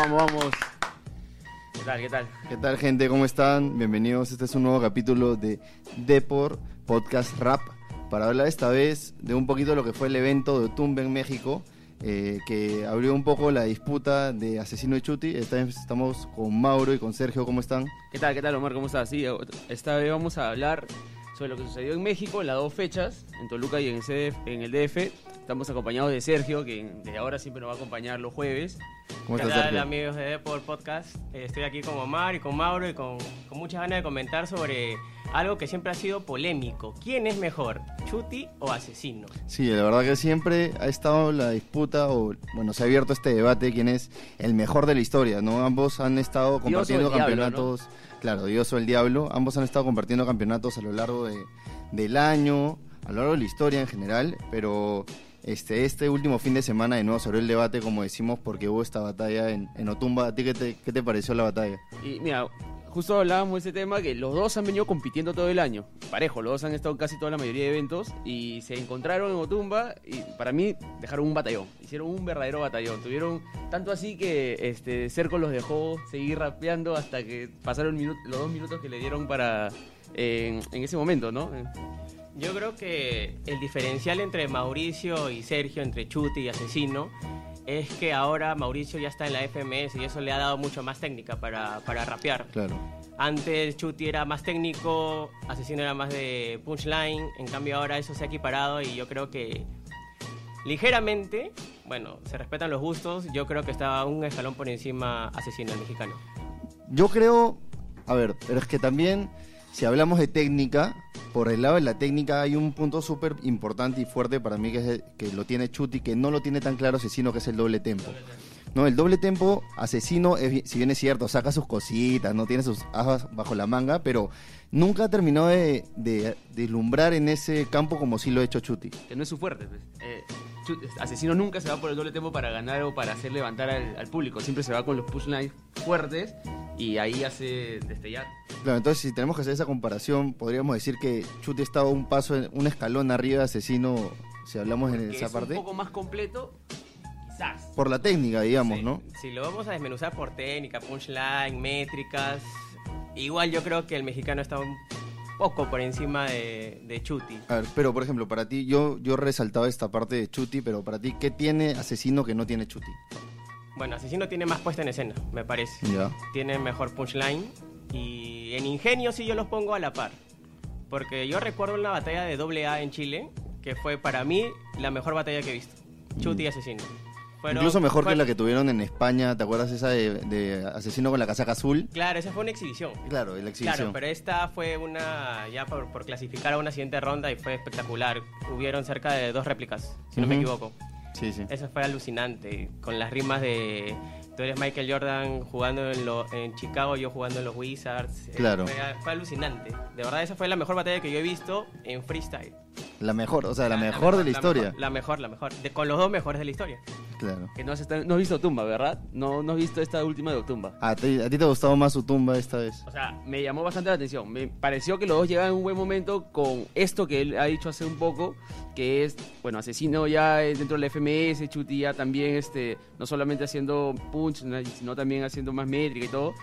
vamos, vamos. ¿Qué tal, qué tal? ¿Qué tal, gente? ¿Cómo están? Bienvenidos. Este es un nuevo capítulo de Depor Podcast Rap para hablar esta vez de un poquito de lo que fue el evento de Otumba en México, eh, que abrió un poco la disputa de Asesino y Chuti. Esta vez estamos con Mauro y con Sergio. ¿Cómo están? ¿Qué tal, qué tal, Omar? ¿Cómo estás? Sí, esta vez vamos a hablar sobre lo que sucedió en México en las dos fechas, en Toluca y en, CDF, en el DF. Estamos acompañados de Sergio, que de ahora siempre nos va a acompañar los jueves. ¿Cómo estás, ¿Qué tal, amigos de Depor Podcast? Eh, estoy aquí con Omar y con Mauro y con, con muchas ganas de comentar sobre algo que siempre ha sido polémico. ¿Quién es mejor, Chuti o Asesino? Sí, la verdad que siempre ha estado la disputa, o bueno, se ha abierto este debate quién es el mejor de la historia, ¿no? Ambos han estado compartiendo campeonatos, claro, Dios o el Diablo, ambos han estado compartiendo campeonatos a lo largo de, del año, a lo largo de la historia en general, pero este, este último fin de semana de nuevo sobre el debate, como decimos, porque hubo esta batalla en, Otumba. ¿A ti qué te, qué te pareció la batalla? Mira, justo hablábamos de ese tema que los dos han venido compitiendo todo el año. Parejo, los dos han estado casi toda la mayoría de eventos y se encontraron en Otumba y para mí dejaron un batallón. Hicieron un verdadero batallón. Tuvieron tanto así que este Cerco los dejó seguir rapeando hasta que pasaron los dos minutos que le dieron para en ese momento, ¿no? Yo creo que el diferencial entre Mauricio y Sergio, entre Chuti y Asesino, es que ahora Mauricio ya está en la FMS y eso le ha dado mucho más técnica para, para rapear. Claro. Antes Chuti era más técnico, Asesino era más de punchline, en cambio ahora eso se ha equiparado y yo creo que ligeramente, bueno, se respetan los gustos, yo creo que está un escalón por encima Asesino, el mexicano. Yo creo, a ver, pero es que también si hablamos de técnica, por el lado de la técnica hay un punto súper importante y fuerte para mí que, es que lo tiene Chuti, que no lo tiene tan claro Asesino, que es el doble tempo. No, el doble tempo, Asesino, si bien es cierto, saca sus cositas, no tiene sus ajas bajo la manga, pero nunca terminó de, de, deslumbrar en ese campo como sí lo ha hecho Chuti. Que no es su fuerte. Pues. Eh, Asesino nunca se va por el doble tempo para ganar o para hacer levantar al, público, siempre se va con los pushlines fuertes y ahí hace destellar. Claro, entonces si tenemos que hacer esa comparación, podríamos decir que Chuti estaba un paso, un escalón arriba de Asesino, si hablamos en esa parte. Un poco más completo, quizás. Por la técnica, digamos, ¿no? Si lo vamos a desmenuzar por técnica, punchline, métricas, igual yo creo que el mexicano está un poco por encima de, de, Chuti. A ver, pero por ejemplo, para ti, yo, yo resaltaba esta parte de Chuti, pero para ti, ¿qué tiene Asesino que no tiene Chuti? Bueno, Asesino tiene más puesta en escena, me parece. Ya. Tiene mejor punchline y en ingenio sí yo los pongo a la par. Porque yo recuerdo una batalla de AA en Chile, que fue para mí la mejor batalla que he visto. Chuti y Asesino. Incluso mejor que la que tuvieron en España, ¿te acuerdas esa de, Asesino con la casaca azul? Claro, esa fue una exhibición. Claro, la exhibición. Claro, pero esta fue una, ya por, clasificar a una siguiente ronda y fue espectacular. Hubieron cerca de dos réplicas, si no me equivoco. Sí, sí. Eso fue alucinante, con las rimas de tú eres Michael Jordan jugando en, lo, en Chicago, yo jugando en los Wizards. Claro. Fue, alucinante. De verdad, esa fue la mejor batalla que yo he visto en freestyle. La mejor, o sea, la, mejor, de la, historia. la mejor, la mejor. con los dos mejores de la historia. Claro. Que no has, no has visto Tumba, ¿verdad? No, no has visto esta última de Tumba. ¿A ti, ¿A ti te ha gustado más su tumba esta vez? O sea, me llamó bastante la atención. Me pareció que los dos llegaban en un buen momento con esto que él ha dicho hace un poco, que es, bueno, asesino ya dentro del FMS, Chuti ya también, este, no solamente haciendo punch, sino también haciendo más métrica y todo.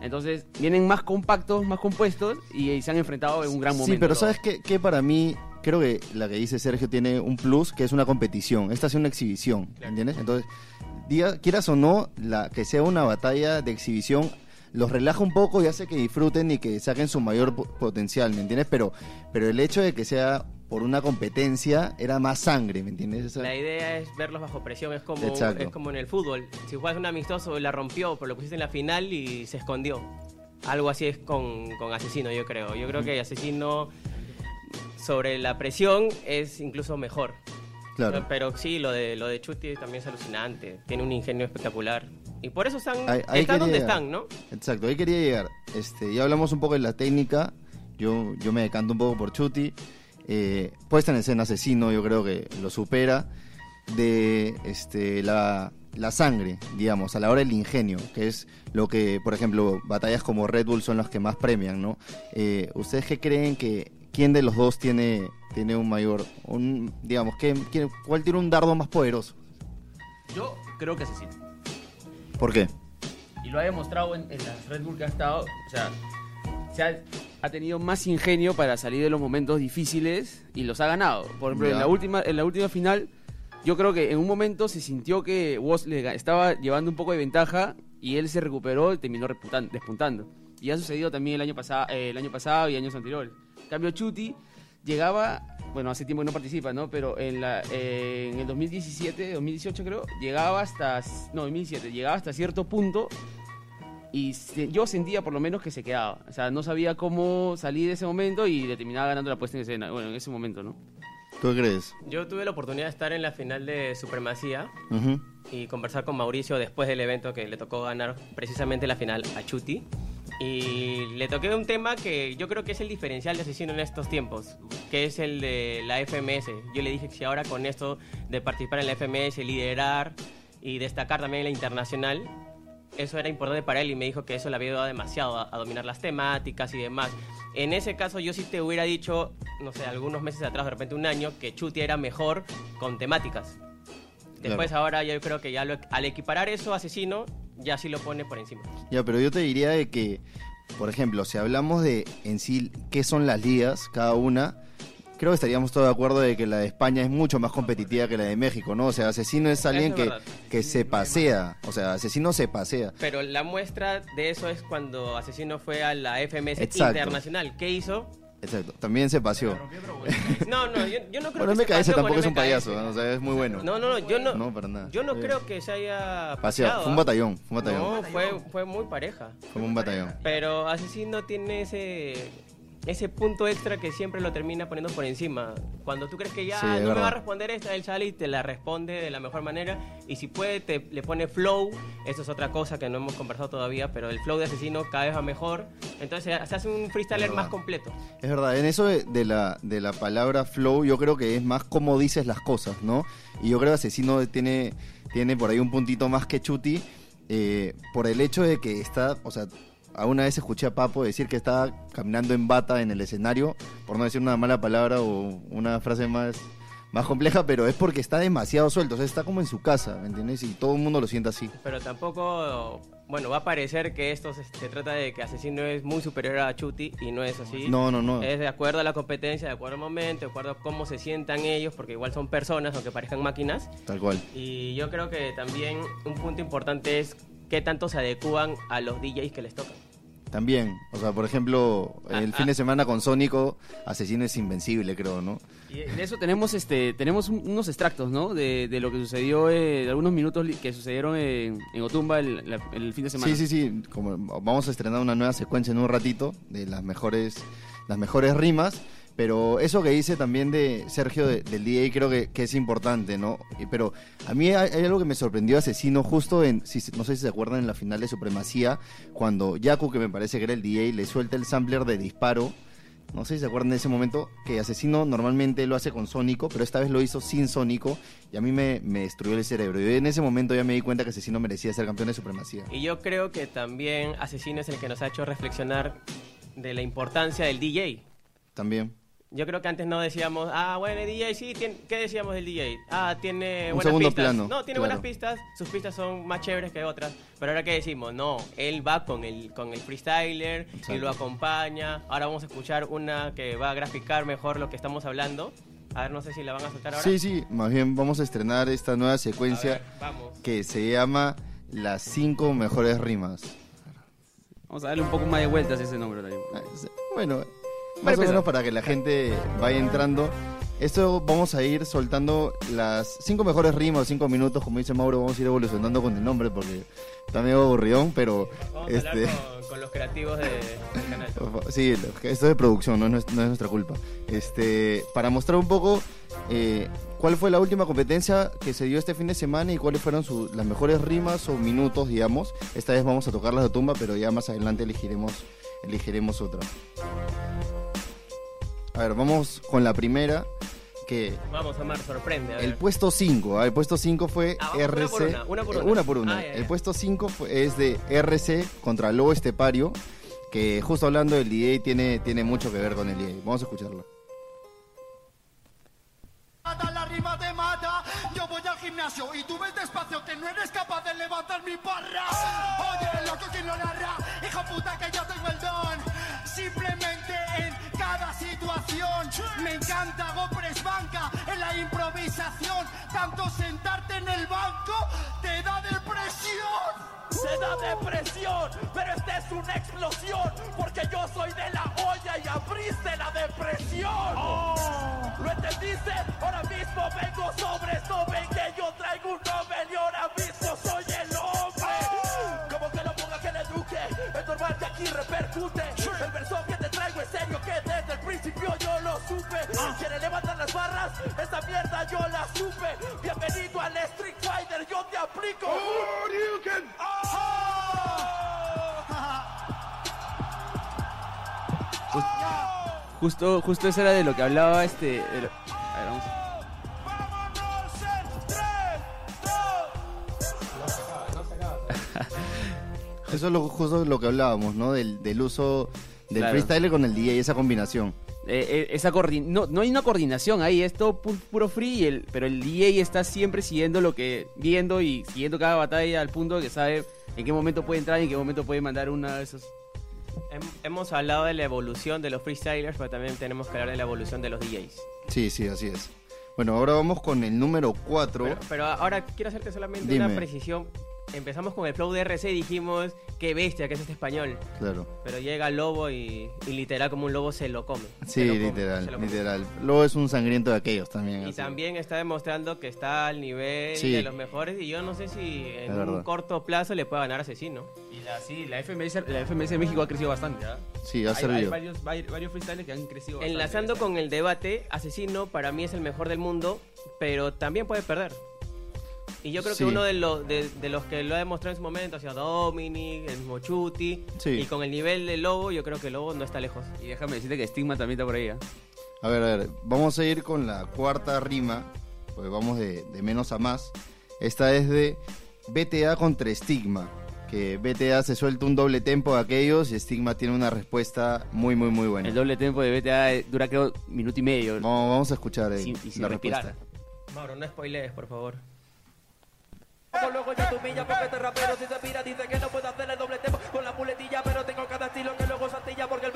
Entonces vienen más compactos, más compuestos y, se han enfrentado en un gran momento. Sí, pero ¿sabes qué? Que para mí creo que la que dice Sergio tiene un plus, que es una competición. Esta es una exhibición, ¿entiendes? Entonces, diga, quieras o no, la que sea una batalla de exhibición los relaja un poco y hace que disfruten y que saquen su mayor potencial, ¿me entiendes? Pero, pero el hecho de que sea por una competencia era más sangre, ¿me entiendes? La idea es verlos bajo presión, es como, es como en el fútbol. Si juegas un amistoso, la rompió, pero lo pusiste en la final y se escondió. Algo así es con, con Asesino, yo creo. Yo creo que Asesino sobre la presión es incluso mejor. Claro. Pero sí, lo de, lo de Chuti también es alucinante. Tiene un ingenio espectacular. Y por eso están, donde están, ¿no? Exacto, ahí quería llegar. Este, ya hablamos un poco de la técnica. Yo, yo me decanto un poco por Chuti. Eh, puesta en escena asesino, yo creo que lo supera. De este, la, la sangre, digamos, a la hora del ingenio, que es lo que, por ejemplo, batallas como Red Bull son las que más premian, ¿no? Eh, ¿Ustedes qué creen que quién de los dos tiene, tiene un mayor, un, digamos, ¿cuál tiene un dardo más poderoso? Yo creo que Asesino. ¿Por qué? y lo ha demostrado en, en las Red Bull que ha estado, o sea, se ha, ha tenido más ingenio para salir de los momentos difíciles y los ha ganado. Por ejemplo, en la, última, en la última final, yo creo que en un momento se sintió que Woz le estaba llevando un poco de ventaja y él se recuperó y terminó despuntando. Y ha sucedido también el año, pasado, eh, el año pasado y años anteriores. En cambio, Chuti llegaba, bueno, hace tiempo que no participa, ¿no? Pero en, la, eh, en el 2017, 2018 creo, llegaba hasta, no, 2017, llegaba hasta cierto punto y yo sentía por lo menos que se quedaba. O sea, no sabía cómo salir de ese momento y le terminaba ganando la puesta en escena. Bueno, en ese momento, ¿no? ¿Tú crees? Yo tuve la oportunidad de estar en la final de Supremacía y conversar con Mauricio después del evento que le tocó ganar precisamente la final a Chuti. Y le toqué un tema que yo creo que es el diferencial de asesino en estos tiempos, que es el de la FMS. Yo le dije que si ahora con esto de participar en la FMS, liderar y destacar también en la internacional, eso era importante para él y me dijo que eso le había ayudado demasiado a, dominar las temáticas y demás. En ese caso yo sí te hubiera dicho, no sé, algunos meses atrás, de repente un año, que Chuti era mejor con temáticas. Después ahora yo creo que ya al equiparar eso Asesino, ya sí lo pone por encima. Ya, pero yo te diría de que, por ejemplo, si hablamos de en sí qué son las ligas, cada una, creo que estaríamos todos de acuerdo de que la de España es mucho más competitiva que la de México, ¿no? O sea, Asesino es alguien que, que se pasea, o sea, Asesino se pasea. Pero la muestra de eso es cuando Asesino fue a la FMS Internacional. ¿Qué hizo? Exacto, también se paseó. No, no, yo, no creo bueno, que se tampoco es un payaso, o sea, es muy bueno. No, no, no, yo no, no para nada. Yo no creo que se haya paseado. Fue un batallón, fue un batallón. No, fue, fue muy pareja. Fue un batallón. Pero Asesino tiene ese ese punto extra que siempre lo termina poniendo por encima. Cuando tú crees que ya no me va a responder esta, él sale y te la responde de la mejor manera. Y si puede, te, le pone flow. Eso es otra cosa que no hemos conversado todavía, pero el flow de asesino cada vez va mejor. Entonces se hace un freestyler más completo. Es verdad, en eso de, la, de la palabra flow, yo creo que es más como dices las cosas, ¿no? Y yo creo que asesino tiene, tiene por ahí un puntito más que Chuti. Eh, por el hecho de que está, o sea, alguna vez escuché a Papo decir que estaba caminando en bata en el escenario, por no decir una mala palabra o una frase más, más compleja, pero es porque está demasiado suelto, o sea, está como en su casa, ¿me entiendes? Y todo el mundo lo siente así. Pero tampoco, bueno, va a parecer que esto se, trata de que Asesino es muy superior a Chuti y no es así. No, no, no. Es de acuerdo a la competencia, de acuerdo al momento, de acuerdo a cómo se sientan ellos, porque igual son personas, aunque parezcan máquinas. Tal cual. Y yo creo que también un punto importante es qué tanto se adecúan a los DJs que les tocan. También, o sea, por ejemplo, ah, el fin de ah. semana con Sónico, Asesino es invencible, creo, ¿no? Y de eso tenemos este tenemos unos extractos, ¿no? De, lo que sucedió, eh, de algunos minutos que sucedieron en, Otumba el, el, fin de semana. Sí, sí, sí, como vamos a estrenar una nueva secuencia en un ratito de las mejores, las mejores rimas. Pero eso que dice también de Sergio del DJ creo que, es importante, ¿no? Pero a mí hay, algo que me sorprendió Asesino justo en, si, no sé si se acuerdan, en la final de Supremacía, cuando Yaku, que me parece que era el DJ, le suelta el sampler de disparo. No sé si se acuerdan de ese momento, que Asesino normalmente lo hace con Sónico, pero esta vez lo hizo sin Sónico y a mí me, me destruyó el cerebro. Y en ese momento ya me di cuenta que Asesino merecía ser campeón de Supremacía. Y yo creo que también Asesino es el que nos ha hecho reflexionar de la importancia del DJ. También. Yo creo que antes no decíamos, ah, bueno, el DJ, sí, ¿qué decíamos del DJ? Ah, tiene buenas pistas. no, tiene buenas pistas, sus pistas son más chéveres que otras. Pero ahora, ¿qué decimos? No, él va con el, con el freestyler y lo acompaña. Ahora vamos a escuchar una que va a graficar mejor lo que estamos hablando. A ver, no sé si la van a soltar ahora. Sí, sí, más bien vamos a estrenar esta nueva secuencia que se llama Las cinco mejores rimas. Vamos a darle un poco más de vueltas a ese nombre también. Ah, bueno, más o menos para que la gente vaya entrando. Esto vamos a ir soltando las cinco mejores rimas, cinco minutos, como dice Mauro, vamos a ir evolucionando con el nombre porque está medio aburrión, pero vamos a hablar este con, los creativos del canal. Sí, esto es de producción, no es, nuestra culpa. Este, para mostrar un poco eh, cuál fue la última competencia que se dio este fin de semana y cuáles fueron las mejores rimas o minutos, digamos. Esta vez vamos a tocarlas de tumba, pero ya más adelante elegiremos, elegiremos otra. A ver, vamos con la primera. Que vamos, Amar, sorprende. El puesto 5, el puesto 5 fue RC. Una por una, una. por una. Ah, el puesto 5 es de RC contra Lobo Estepario, que justo hablando del DJ tiene, tiene mucho que ver con el DJ. Vamos a escucharlo. La rima te mata, yo voy al gimnasio y tú ves despacio que no eres capaz de levantar mi barra. Oye, loco, ¿quién lo narra? Hijo puta, que yo tengo el don. Simplemente en cada situación me encanta Gopres Banca en la improvisación. Tanto sentarte en el banco te da depresión se da depresión, pero esta es una explosión, porque yo soy de la olla y abriste la depresión. Oh. ¿Lo entendiste? Ahora mismo vengo sobre esto, ven que yo traigo un Nobel y ahora mismo soy el hombre. Como que lo ponga que le eduque, es normal que aquí repercute. El verso Bienvenido al Street Fighter, yo te aplico. Justo, justo eso era de lo que hablaba este. Eso es lo, justo lo que hablábamos, ¿no? Del, del uso del freestyle con el DJ, esa combinación. Eh, eh, esa no, no hay una coordinación ahí, es todo puro free, el, pero el DJ está siempre siguiendo lo que, viendo y siguiendo cada batalla al punto que sabe en qué momento puede entrar y en qué momento puede mandar una de esas Hemos hablado de la evolución de los freestylers, pero también tenemos que hablar de la evolución de los DJs. Sí, sí, así es. Bueno, ahora vamos con el número 4. Pero, ahora quiero hacerte solamente una precisión empezamos con el flow de RC y dijimos, qué bestia que es este español. Claro. Pero llega el lobo y, literal como un lobo se lo come. Sí, literal, literal. Lobo es un sangriento de aquellos también. Y también está demostrando que está al nivel de los mejores y yo no sé si en un corto plazo le puede ganar a Asesino. Y la, sí, la FMS, la FMS de México ha crecido bastante. ¿ah? Sí, ha servido. Hay varios, varios freestyles que han crecido bastante. Enlazando con el debate, Asesino para mí es el mejor del mundo, pero también puede perder. Y yo creo que uno de, los de, los que lo ha demostrado en su momento ha sido Dominic, el mismo Chuti. Y con el nivel de Lobo, yo creo que Lobo no está lejos. Y déjame decirte que Stigma también está por ahí. ¿eh? A ver, a ver, vamos a ir con la cuarta rima, pues vamos de, menos a más. Esta es de BTA contra Stigma. Que BTA se suelta un doble tempo de aquellos y Stigma tiene una respuesta muy, muy, muy buena. El doble tempo de BTA dura creo minuto y medio. Vamos, vamos a escuchar eh, la respuesta. Mauro, no spoilees, por favor. Luego ya tu milla porque este rapero si se mira dice que no puede hacer el doble tempo con la muletilla Pero tengo cada estilo que luego santilla porque el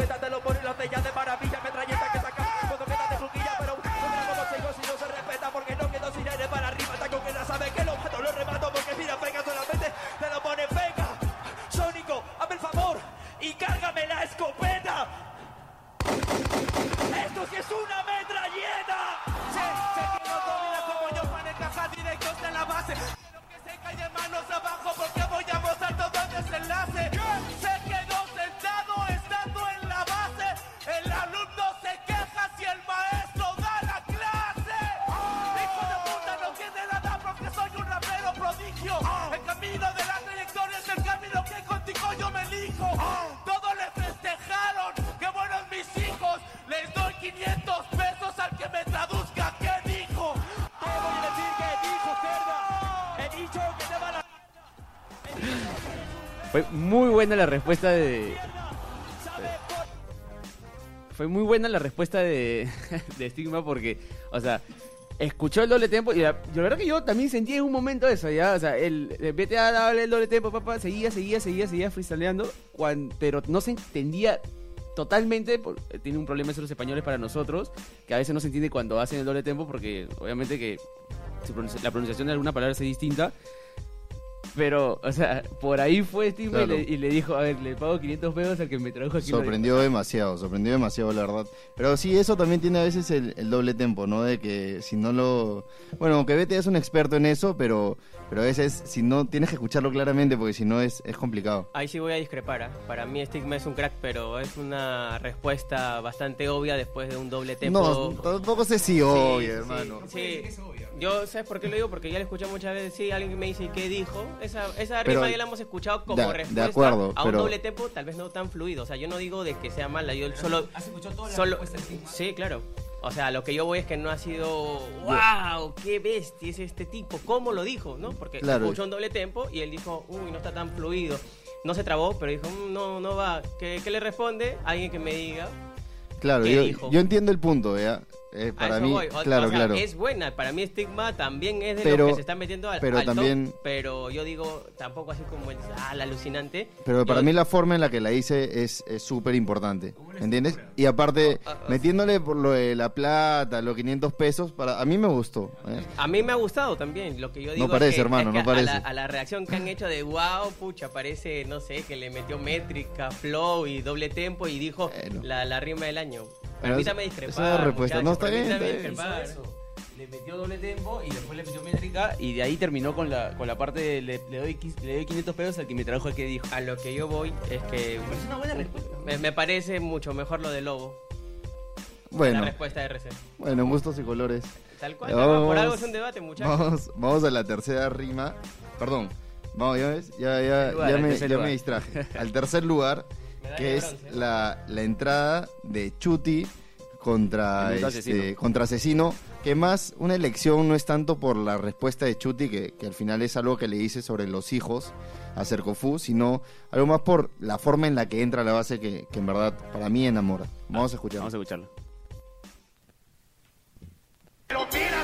Fue muy buena la respuesta de. Fue muy buena la respuesta de, Stigma porque, o sea, escuchó el doble tempo y la, la verdad que yo también sentí en un momento eso, ya, o sea, el, el BTA daba el doble tempo, papá, seguía, seguía, seguía, seguía freestyleando, pero no se entendía totalmente, tiene un problema eso los españoles para nosotros, que a veces no se entiende cuando hacen el doble tempo porque obviamente que la pronunciación de alguna palabra es distinta. Pero, o sea, por ahí fue Steve y, le, dijo, a ver, le pago 500 pesos al que me trajo aquí. Sorprendió demasiado, sorprendió demasiado, la verdad. Pero sí, eso también tiene a veces el, doble tempo, ¿no? De que si no lo... Bueno, aunque Vete es un experto en eso, pero pero a veces, si no, tienes que escucharlo claramente porque si no es, es complicado. Ahí sí voy a discrepar. ¿ah? Para mí Stigma es un crack, pero es una respuesta bastante obvia después de un doble tempo. No, tampoco sé si obvia, hermano. Sí, Yo, ¿sabes por qué lo digo? Porque ya lo escuché muchas veces. Sí, alguien me dice, ¿qué dijo? Esa, esa rima ya la hemos escuchado como respuesta acuerdo, a un doble tempo, tal vez no tan fluido. O sea, yo no digo de que sea mala, yo solo... ¿Has escuchado toda la solo, Sí, claro. O sea, lo que yo voy es que no ha sido, wow, qué bestia es este tipo, ¿cómo lo dijo? ¿no? Porque escuchó un doble tempo y él dijo, uy, no está tan fluido. No se trabó, pero dijo, mm, no, no va. ¿Qué, le responde? Alguien que me diga. Claro, yo, yo, entiendo el punto, ¿ya? Eh, para mí, claro, claro. Es buena, para mí Stigma también es de pero, lo que se está metiendo al, pero también, pero yo digo, tampoco así como el, ah, alucinante. Pero para mí la forma en la que la hice es súper importante, ¿entiendes? Y aparte, ah, ah, metiéndole por lo de la plata, los 500 pesos, para a mí me gustó. ¿eh? A mí me ha gustado también, lo que yo digo No parece, hermano, no parece. A la, reacción que han hecho de wow, pucha, parece, no sé, que le metió métrica, flow y doble tempo y dijo la, la rima del año. Permítame discrepar. respuesta. No está bien. Le metió doble tempo y después le metió métrica y de ahí terminó con la, con la parte de le, doy, le doy 500 pesos al que me trajo el que dijo. A lo que yo voy es que. es una buena respuesta. Me, parece mucho mejor lo de Lobo. Bueno. La respuesta de RC. Bueno, gustos y colores. Tal cual. por algo es un debate, muchachos. Vamos, vamos a la tercera rima. Perdón. Vamos, ya ves, ya, ya, ya, me, ya me distraje. Al tercer lugar que es la, la, entrada de Chuti contra, este, contra Asesino, que más una elección no es tanto por la respuesta de Chuti, que, que al final es algo que le dice sobre los hijos a Cercofu, sino algo más por la forma en la que entra a la base que, que en verdad para mí enamora. Vamos a escucharlo. Vamos a escucharlo. Pero mira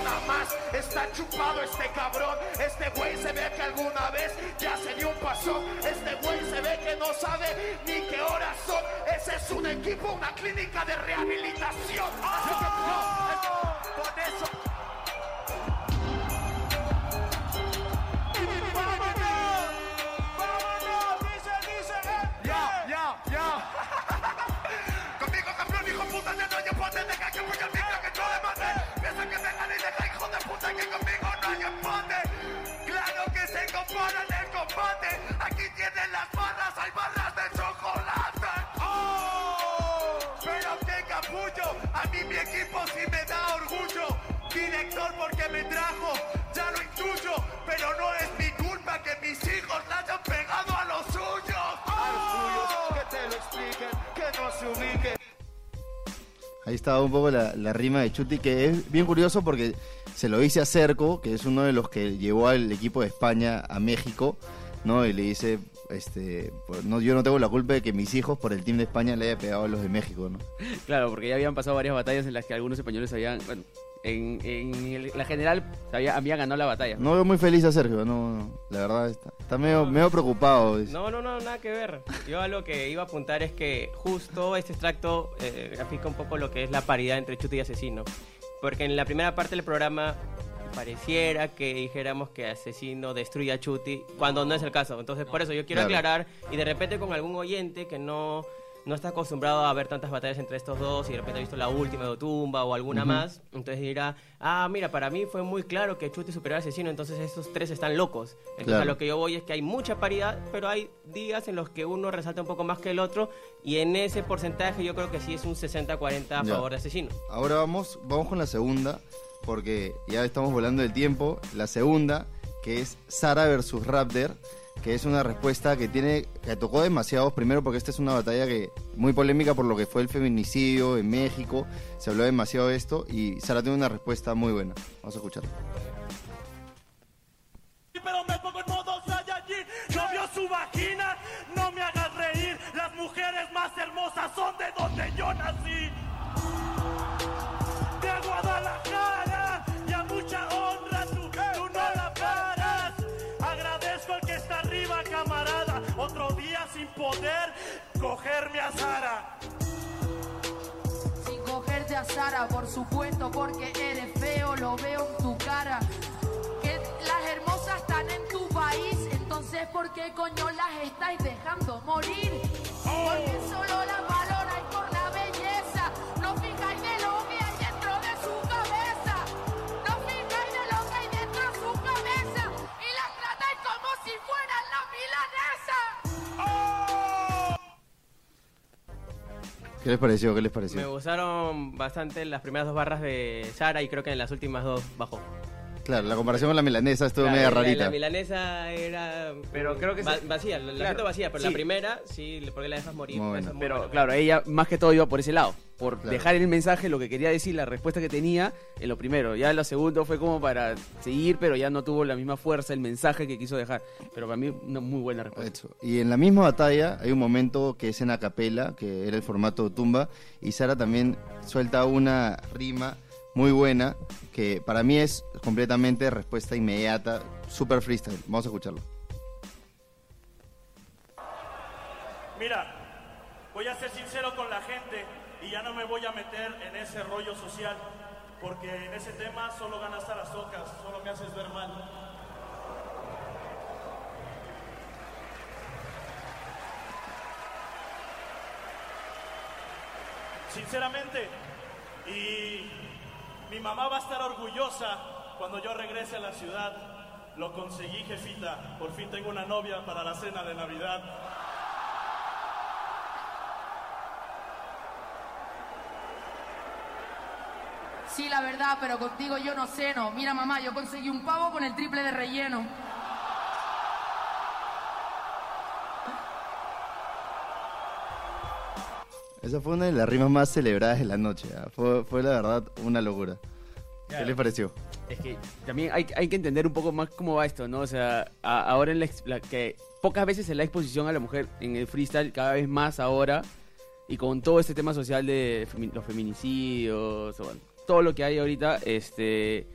está chupado este cabrón. Este güey se ve que alguna vez ya se dio un paso. Este güey se ve que no sabe ni qué horas son. Ese es un equipo, una clínica de rehabilitación. ¡Oh! Por eso. Mí mi equipo sí me da orgullo. Director porque me trajo, ya lo intuyo, pero no es mi culpa que mis hijos la hayan pegado a los suyos. A los suyos, que te lo expliquen, que no se ubiquen. Ahí estaba un poco la, rima de Chuti, que es bien curioso porque se lo dice a Cerco, que es uno de los que llevó al equipo de España a México, ¿no? Y le dice, este, pues, no, yo no tengo la culpa de que mis hijos por el team de España le haya pegado a los de México, ¿no? Claro, porque ya habían pasado varias batallas en las que algunos españoles habían, bueno, en, la general había, había, ganado la batalla. No veo muy feliz a Sergio, no, la verdad está, está medio, medio preocupado. No, no, no, nada que ver. Yo a lo que iba a apuntar es que justo este extracto eh, grafica un poco lo que es la paridad entre Chuti y Asesino. Porque en la primera parte del programa pareciera que dijéramos que Asesino destruye a Chuti, cuando no es el caso. Entonces, por eso yo quiero aclarar y de repente con algún oyente que no no está acostumbrado a ver tantas batallas entre estos dos y de repente ha visto la última de Otumba o alguna más, entonces dirá, ah, mira, para mí fue muy claro que Chuti superó al asesino, entonces estos tres están locos. Entonces a lo que yo voy es que hay mucha paridad, pero hay días en los que uno resalta un poco más que el otro y en ese porcentaje yo creo que sí es un 60-40 a favor de asesino. Ahora vamos, vamos con la segunda, porque ya estamos volando el tiempo. La segunda, que es Sara versus Raptor que es una respuesta que tiene que tocó demasiados primero porque esta es una batalla que muy polémica por lo que fue el feminicidio en México. Se habló demasiado de esto y Sara tiene una respuesta muy buena. Vamos a escucharla. Pero me pongo en modo Saiyajin. No vio su vagina no me hagas reír. Las mujeres más hermosas son de donde yo nací cogerme a Sara. Sin cogerte a Sara por supuesto porque eres feo lo veo en tu cara. Que las hermosas están en tu país entonces ¿por qué coño las estáis dejando morir? porque solo las ¿Qué les pareció? ¿Qué les pareció? Me gustaron bastante las primeras dos barras de Sara y creo que en las últimas dos bajó. Claro, la comparación con la milanesa estuvo media rarita. La, milanesa era pero creo que vacía, la, vacía, pero la primera sí, porque la dejas morir. pero claro, ella más que todo iba por ese lado, por dejar el mensaje, lo que quería decir, la respuesta que tenía en lo primero. Ya en lo segundo fue como para seguir, pero ya no tuvo la misma fuerza el mensaje que quiso dejar. Pero para mí una muy buena respuesta. Y en la misma batalla hay un momento que es en acapela, que era el formato tumba, y Sara también suelta una rima muy buena, que para mí es completamente respuesta inmediata, super freestyle. Vamos a escucharlo. Mira, voy a ser sincero con la gente y ya no me voy a meter en ese rollo social, porque en ese tema solo ganas a las ocas, solo me haces ver mal. Sinceramente, y mi mamá va a estar orgullosa cuando yo regrese a la ciudad. Lo conseguí, jefita. Por fin tengo una novia para la cena de Navidad. Sí, la verdad, pero contigo yo no sé, no. Mira, mamá, yo conseguí un pavo con el triple de relleno. Esa fue una de las rimas más celebradas de la noche. ¿ah? Fue, fue, la verdad una locura. ¿Qué le pareció? Es que también hay, hay, que entender un poco más cómo va esto, ¿no? O sea, ahora en la, que pocas veces en la exposición a la mujer en el freestyle, cada vez más ahora, y con todo este tema social de los feminicidios, todo lo que hay ahorita, este,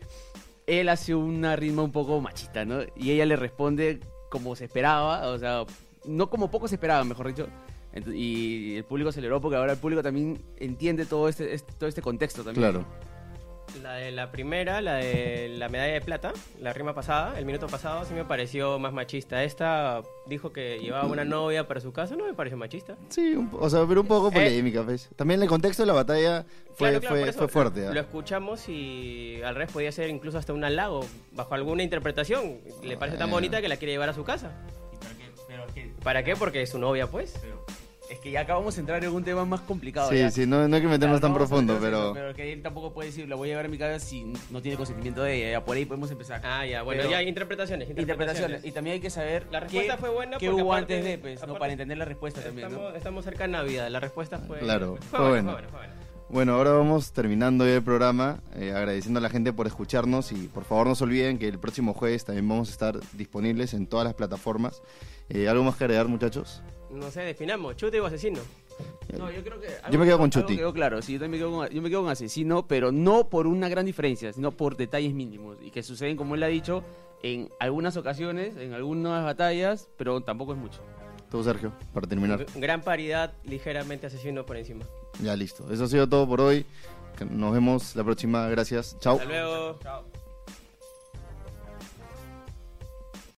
él hace una rima un poco machista, ¿no? Y ella le responde como se esperaba, o sea, no como poco se esperaba, mejor dicho, y el público aceleró porque ahora el público también entiende todo este, este, todo este contexto también. Claro. La de la primera, la de la medalla de plata, la rima pasada, el minuto pasado, sí me pareció más machista. Esta dijo que llevaba una novia para su casa, no me pareció machista. Sí, o sea, pero un poco eh, polémica, ¿ves? También el contexto de la batalla fue, fue, fue, fuerte. Lo, ¿ah? escuchamos y al revés podía ser incluso hasta un halago, bajo alguna interpretación. Le parece tan bonita que la quiere llevar a su casa. para qué? ¿Para qué? Porque es su novia, pues. Es que ya acabamos de entrar en un tema más complicado. Sí, sí, no, no, hay que meternos tan profundo, pero... Pero que él tampoco puede decir, la voy a llevar a mi casa si no tiene consentimiento de ella. Ya por ahí podemos empezar. Ah, ya, bueno, ya hay interpretaciones, interpretaciones. Y también hay que saber la respuesta qué, fue buena qué hubo antes de, pues, ¿no? para entender la respuesta también, estamos, Estamos cerca de Navidad, la respuesta fue... Claro, fue, fue, buena, fue, buena, Bueno, ahora vamos terminando ya el programa, eh, agradeciendo a la gente por escucharnos y por favor no se olviden que el próximo jueves también vamos a estar disponibles en todas las plataformas. Eh, ¿Algo más que agregar, muchachos? No sé, definamos, chute o asesino. No, yo creo que. Yo me quedo con Chuti. Quedó claro, sí, yo también me quedo, con, yo me quedo con Asesino, pero no por una gran diferencia, sino por detalles mínimos. Y que suceden, como él ha dicho, en algunas ocasiones, en algunas batallas, pero tampoco es mucho. Todo, Sergio, para terminar. Gran paridad, ligeramente Asesino por encima. Ya listo. Eso ha sido todo por hoy. Nos vemos la próxima. Gracias. Chao. Hasta luego. Chao.